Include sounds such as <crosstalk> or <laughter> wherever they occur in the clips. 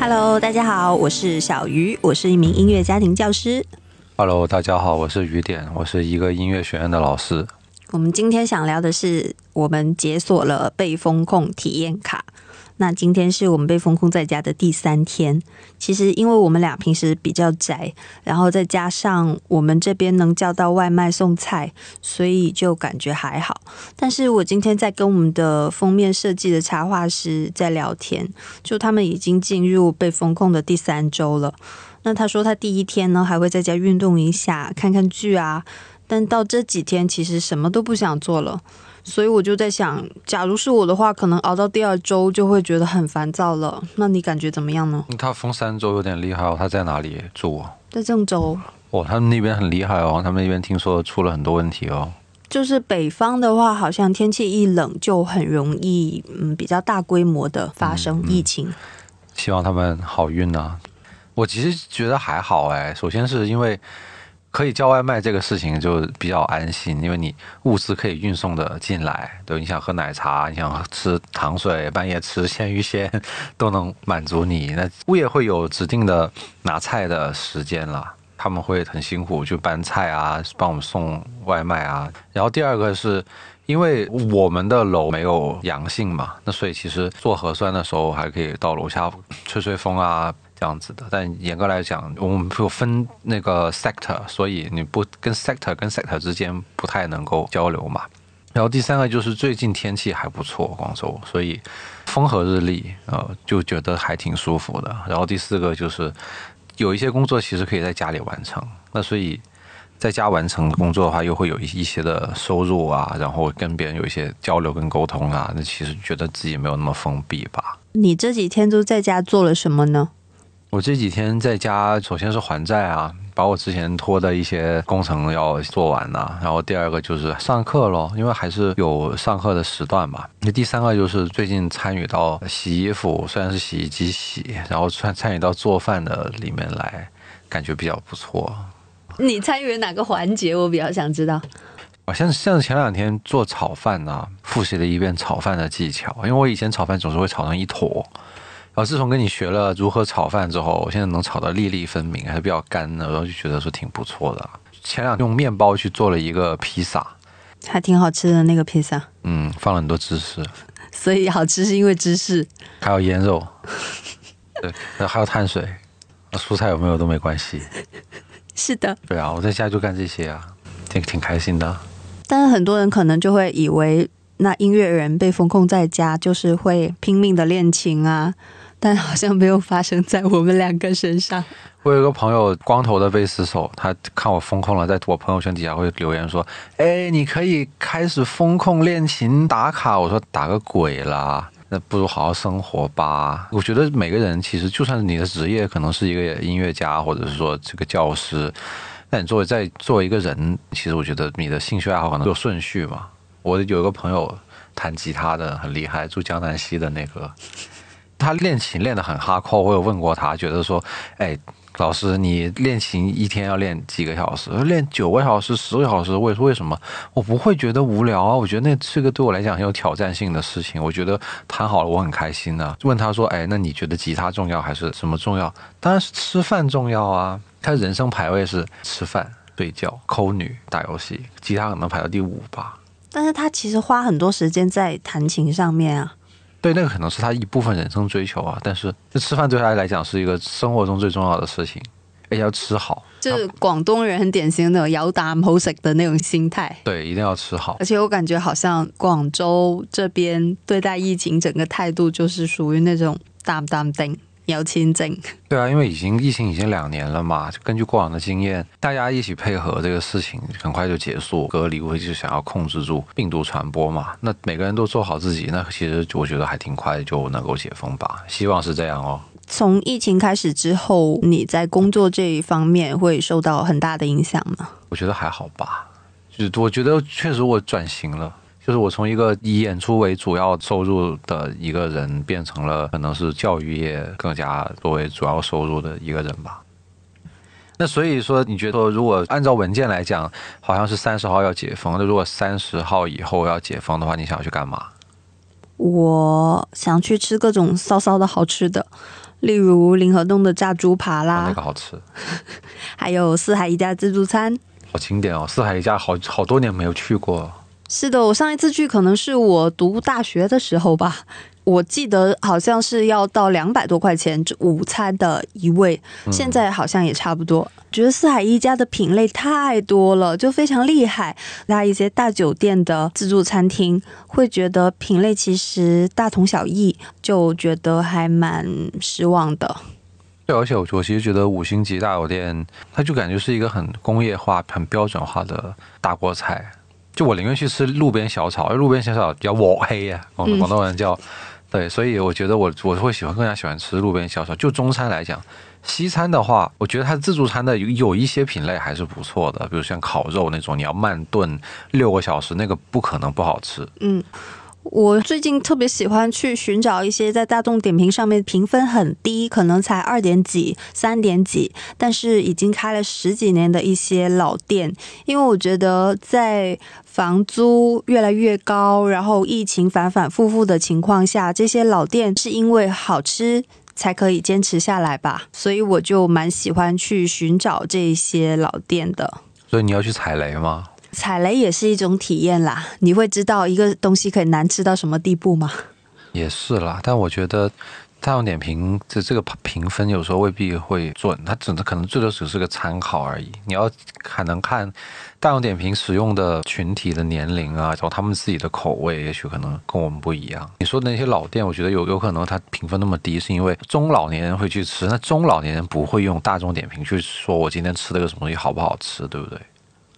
Hello，大家好，我是小鱼，我是一名音乐家庭教师。Hello，大家好，我是雨点，我是一个音乐学院的老师。我们今天想聊的是，我们解锁了被风控体验卡。那今天是我们被封控在家的第三天。其实，因为我们俩平时比较宅，然后再加上我们这边能叫到外卖送菜，所以就感觉还好。但是我今天在跟我们的封面设计的插画师在聊天，就他们已经进入被封控的第三周了。那他说他第一天呢还会在家运动一下，看看剧啊，但到这几天其实什么都不想做了。所以我就在想，假如是我的话，可能熬到第二周就会觉得很烦躁了。那你感觉怎么样呢？他封三周有点厉害哦，他在哪里住？在郑州，哦，他们那边很厉害哦，他们那边听说出了很多问题哦。就是北方的话，好像天气一冷就很容易，嗯，比较大规模的发生疫情。希望他们好运呐、我其实觉得还好哎，首先是因为可以叫外卖这个事情就比较安心，因为你物资可以运送的进来，对，你想喝奶茶，你想吃糖水，半夜吃鲜芋仙都能满足你。那物业会有指定的拿菜的时间了。他们会很辛苦，就搬菜啊，帮我们送外卖啊。然后第二个是因为我们的楼没有阳性嘛，那所以其实做核酸的时候还可以到楼下吹吹风啊，这样子的。但严格来讲，我们有分那个 sector，所以你不跟 sector 跟 sector 之间不太能够交流嘛。然后第三个就是最近天气还不错，广州，所以风和日丽，呃，就觉得还挺舒服的。然后第四个就是有一些工作其实可以在家里完成，那所以在家完成工作的话，又会有一些的收入啊，然后跟别人有一些交流跟沟通啊，那其实觉得自己没有那么封闭吧。你这几天都在家做了什么呢？我这几天在家，首先是还债啊，把我之前拖的一些工程要做完呐、然后第二个就是上课咯，因为还是有上课的时段嘛。那第三个就是最近参与到洗衣服，虽然是洗衣机洗，然后参参与到做饭的里面来，感觉比较不错。你参与了哪个环节？我比较想知道。我像像前两天做炒饭呢、复习了一遍炒饭的技巧，因为我以前炒饭总是会炒成一坨，然后自从跟你学了如何炒饭之后，我现在能炒得粒粒分明，还是比较干的，然后就觉得说挺不错的。前两天用面包去做了一个披萨，还挺好吃的那个披萨，嗯，放了很多芝士，所以好吃是因为芝士。还有腌肉，对，还有碳水，蔬菜有没有都没关系。是的，对啊，我在家就干这些啊，挺挺开心的。但是很多人可能就会以为，那音乐人被封控在家，就是会拼命的练琴啊，但好像没有发生在我们两个身上。我有一个朋友，光头的贝斯手，他看我风控了，在我朋友圈底下会留言说：“哎，你可以开始风控练琴打卡。”我说：“打个鬼啦！那不如好好生活吧。”我觉得每个人其实，就算是你的职业可能是一个音乐家，或者是说这个教师，那你作为在作为一个人，其实我觉得你的兴趣爱好可能有顺序嘛。我有一个朋友弹吉他的很厉害，住江南西的那个，他练琴练得很哈扣。我有问过他，觉得说，哎，老师，你练琴一天要练几个小时？练九个小时、十个小时，为为什么？我不会觉得无聊啊。我觉得那是个对我来讲很有挑战性的事情。我觉得弹好了，我很开心的、问他说，哎，那你觉得吉他重要还是什么重要？当然是吃饭重要啊。他人生排位是吃饭、睡觉、抠女、打游戏，吉他可能排到第五吧。但是他其实花很多时间在弹琴上面啊。对，那个可能是他一部分人生追求啊，但是这吃饭对他来讲是一个生活中最重要的事情，而且要吃好，就是广东人很典型的那种咬啖好食的那种心态。对，一定要吃好而。且我感觉好像广州这边对待疫情整个态度就是属于那种淡淡定、有钱挣。对啊，因为已经疫情已经两年了嘛，根据过往的经验，大家一起配合这个事情，很快就结束隔离，我就想要控制住病毒传播嘛。那每个人都做好自己，那其实我觉得还挺快就能够解封吧，希望是这样哦。从疫情开始之后，你在工作这一方面会受到很大的影响吗？我觉得还好吧，就是我觉得确实我转型了，就是我从一个以演出为主要收入的一个人，变成了可能是教育业更加作为主要收入的一个人吧。那所以说，你觉得如果按照文件来讲，好像是三十号要解封，那如果三十号以后要解封的话，你想要去干嘛？我想去吃各种骚骚的好吃的，例如林河洞的炸猪扒啊啦，那个好吃，<laughs> 还有四海一家自助餐。好经典哦！四海一家好好多年没有去过，是的，我上一次去可能是我读大学的时候吧，我记得好像是要到两百多块钱午餐的一位，现在好像也差不多。觉得四海一家的品类太多了，就非常厉害。那一些大酒店的自助餐厅会觉得品类其实大同小异，就觉得还蛮失望的。对，而且我我其实觉得五星级大酒店，它就感觉是一个很工业化、很标准化的大锅菜。就我宁愿去吃路边小炒，因为路边小炒比较我黑呀，广东人叫。对，所以我觉得我我会喜欢更加喜欢吃路边小炒。就中餐来讲，西餐的话，我觉得它自助餐的有有一些品类还是不错的，比如像烤肉那种，你要慢炖六个小时，那个不可能不好吃。嗯，我最近特别喜欢去寻找一些在大众点评上面评分很低，可能才二点几、三点几，但是已经开了十几年的一些老店，因为我觉得在房租越来越高，然后疫情反反复复的情况下，这些老店是因为好吃。才可以坚持下来吧，所以我就蛮喜欢去寻找这些老店的。所以你要去踩雷吗？踩雷也是一种体验啦，你会知道一个东西可以难吃到什么地步吗？也是啦，但我觉得大众点评这这个评分有时候未必会准，它只能可能最多只是个参考而已。你要可能看大众点评使用的群体的年龄啊，然后他们自己的口味，也许可能跟我们不一样。你说的那些老店，我觉得有有可能它评分那么低，是因为中老年人会去吃，那中老年人不会用大众点评去说我今天吃了个什么东西好不好吃，对不对？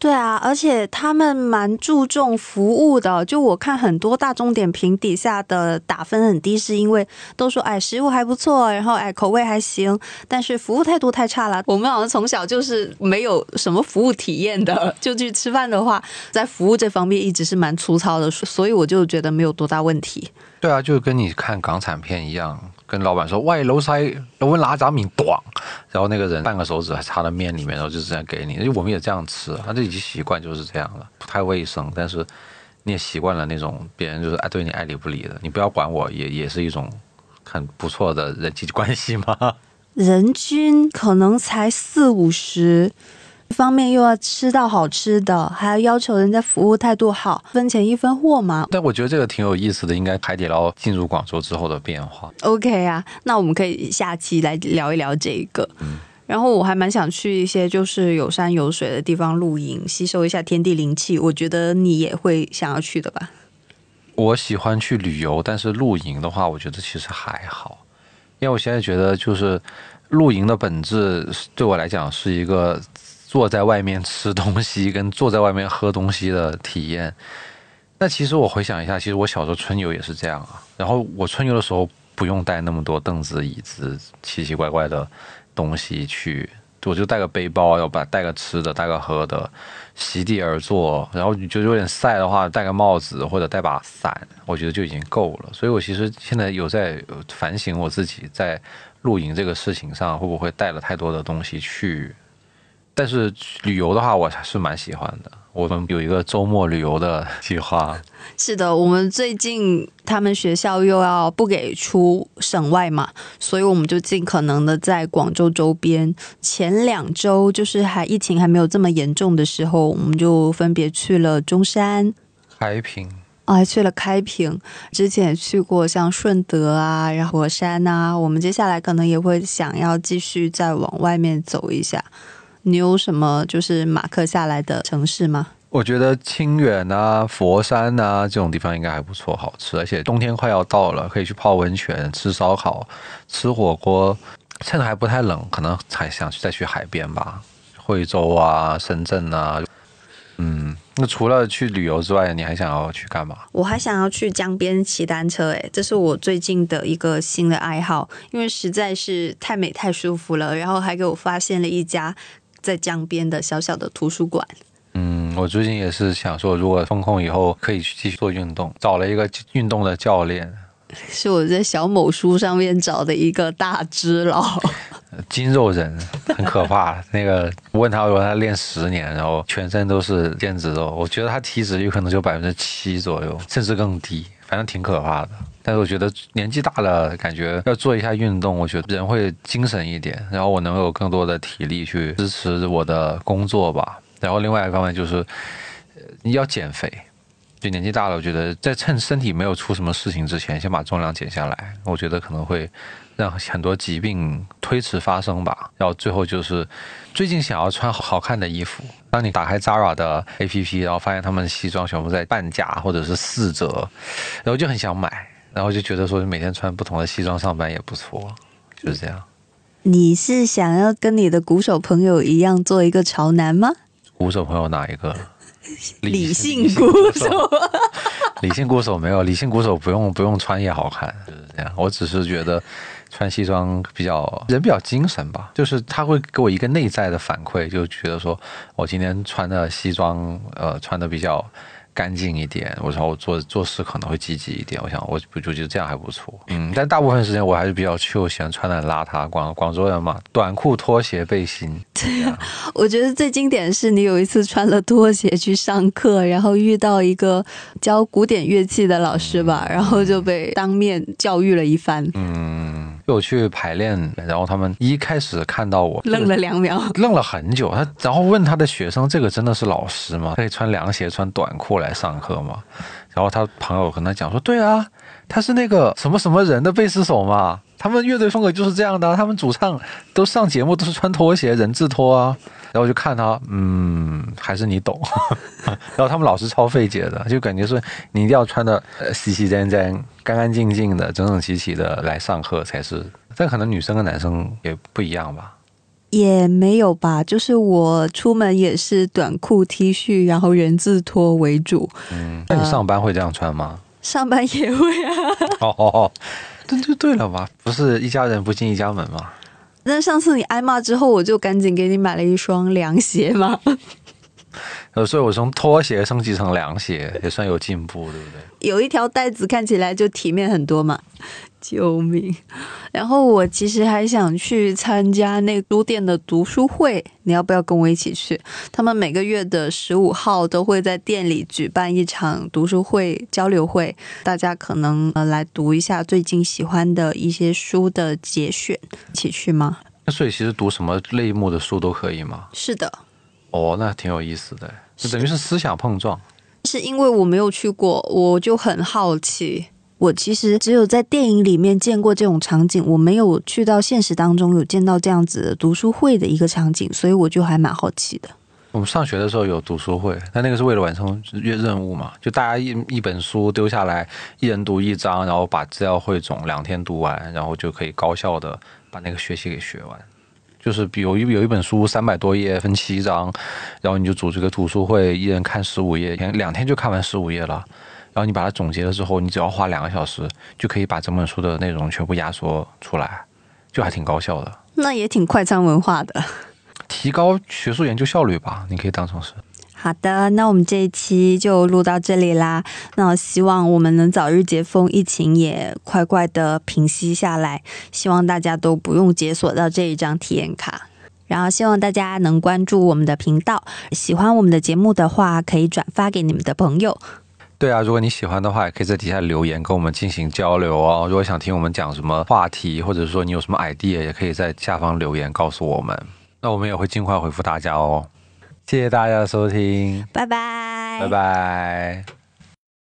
对啊，而且他们蛮注重服务的。就我看很多大众点评底下的打分很低，是因为都说哎食物还不错，然后哎口味还行，但是服务态度太差了。我们好像从小就是没有什么服务体验的，<laughs> 就去吃饭的话，在服务这方面一直是蛮粗糙的，所以我就觉得没有多大问题。对啊，就跟你看港产片一样，跟老板说：“喂，老細，我揾哪扎面短。”然后那个人半个手指还插到面里面，然后就这样给你。因为我们也这样吃，他就已经习惯就是这样了，不太卫生，但是你也习惯了那种别人就是爱对你爱理不理的，你不要管我，也也是一种很不错的人际关系嘛。<laughs> 人均可能才四五十，一方面又要吃到好吃的，还要要求人家服务态度好，分钱一分货嘛。但我觉得这个挺有意思的，应该海底捞进入广州之后的变化。OK 啊，那我们可以下期来聊一聊这个。然后我还蛮想去一些就是有山有水的地方露营，吸收一下天地灵气。我觉得你也会想要去的吧？我喜欢去旅游，但是露营的话，我觉得其实还好，因为我现在觉得就是露营的本质对我来讲是一个坐在外面吃东西跟坐在外面喝东西的体验。那其实我回想一下，其实我小时候春游也是这样啊。然后我春游的时候不用带那么多凳子、椅子、奇奇怪怪的东西去，我就带个背包，要把带个吃的、带个喝的，席地而坐。然后你就有点晒的话，戴个帽子或者带把伞，我觉得就已经够了。所以我其实现在有在反省我自己在露营这个事情上会不会带了太多的东西去。但是旅游的话，我还是蛮喜欢的。我们有一个周末旅游的计划，<laughs> 是的，我们最近他们学校又要不给出省外嘛，所以我们就尽可能的在广州周边。前两周就是还疫情还没有这么严重的时候，我们就分别去了中山，开平。啊，还去了开平，之前也去过像顺德啊，然后佛山啊。我们接下来可能也会想要继续再往外面走一下。你有什么就是马克下来的城市吗？我觉得清远啊、佛山啊这种地方应该还不错，好吃，而且冬天快要到了，可以去泡温泉、吃烧烤、吃火锅，趁还不太冷，可能还想去再去海边吧，惠州啊、深圳啊。嗯，那除了去旅游之外，你还想要去干嘛？我还想要去江边骑单车，诶，这是我最近的一个新的爱好，因为实在是太美太舒服了。然后还给我发现了一家在江边的小小的图书馆。嗯，我最近也是想说，如果风控以后可以去继续做运动，找了一个运动的教练。<laughs> 是我在小某书上面找的一个大只佬，<laughs> 筋肉人，很可怕。<laughs> 那个问他，我问他练十年，然后全身都是腱子肉，我觉得他体脂有可能就百分之七左右，甚至更低，反正挺可怕的。但是我觉得年纪大了，感觉要做一下运动，我觉得人会精神一点，然后我能有更多的体力去支持我的工作吧。然后另外一方面就是，呃你要减肥。就年纪大了，我觉得在趁身体没有出什么事情之前，先把重量减下来，我觉得可能会让很多疾病推迟发生吧。然后最后就是，最近想要穿好好看的衣服。当你打开 Zara 的 APP，然后发现他们西装全部在半价或者是四折，然后就很想买，然后就觉得说每天穿不同的西装上班也不错，就是这样。你是想要跟你的鼓手朋友一样做一个潮男吗？鼓手朋友哪一个？<laughs> 理性鼓手，理性鼓手没有，理性鼓手不用不用穿也好看，就是这样。我只是觉得穿西装比较人比较精神吧，就是他会给我一个内在的反馈，就觉得说我今天穿的西装，呃，穿的比较干净一点，我说我做做事可能会积极一点。我想我我就觉得这样还不错，嗯，但大部分时间我还是比较 chill，喜欢穿的很邋遢，广广州人嘛，短裤、拖鞋、背心，对呀。我觉得最经典的是你有一次穿了拖鞋去上课，然后遇到一个教古典乐器的老师吧，然后就被当面教育了一番，嗯，就我去排练，然后他们一开始看到我愣了两秒。愣了很久，他然后问他的学生：“这个真的是老师吗？可以穿凉鞋、穿短裤来上课吗？”然后他朋友跟他讲说：“对啊，他是那个什么什么人的贝斯手嘛，他们乐队风格就是这样的啊，他们主唱都上节目都是穿拖鞋，人字拖啊。”然后我就看他，嗯，还是你懂。<laughs> 然后他们老师超费解的，就感觉说你一定要穿的呃洗洗干干、干干净净的、整整齐齐的来上课才是。但可能女生跟男生也不一样吧。也没有吧，就是我出门也是短裤、T 恤，然后人字拖为主。嗯，那你上班会这样穿吗？上班也会啊，哦 <laughs> 哦哦，这就对了吧？不是一家人不进一家门吗？那上次你挨骂之后，我就赶紧给你买了一双凉鞋嘛。呃，所以我从拖鞋升级成凉鞋，也算有进步，对不对？有一条带子看起来就体面很多嘛。救命！然后我其实还想去参加那书店的读书会，你要不要跟我一起去？他们每个月的十五号都会在店里举办一场读书会交流会，大家可能呃来读一下最近喜欢的一些书的节选，一起去吗？那所以其实读什么类目的书都可以吗？是的，哦，那挺有意思的，就等于是思想碰撞。是因为我没有去过，我就很好奇。我其实只有在电影里面见过这种场景，我没有去到现实当中有见到这样子的读书会的一个场景，所以我就还蛮好奇的。我们上学的时候有读书会，但那个是为了完成月任务嘛，就大家一一本书丢下来，一人读一章，然后把资料汇总，两天读完，然后就可以高效的把那个学习给学完。就是比如有有一本书三百多页，分七章，然后你就组织个读书会，一人看十五页，两天就看完十五页了。然后你把它总结了之后，你只要花两个小时就可以把整本书的内容全部压缩出来，就还挺高效的，那也挺快餐文化的。提高学术研究效率吧，你可以当成是。好的，那我们这一期就录到这里啦。那我希望我们能早日解封，疫情也快快的平息下来。希望大家都不用解锁到这一张体验卡。然后希望大家能关注我们的频道，喜欢我们的节目的话，可以转发给你们的朋友。对啊，如果你喜欢的话，也可以在底下留言跟我们进行交流哦。如果想听我们讲什么话题，或者说你有什么 idea，也可以在下方留言告诉我们。那我们也会尽快回复大家哦。谢谢大家的收听，拜拜，拜拜。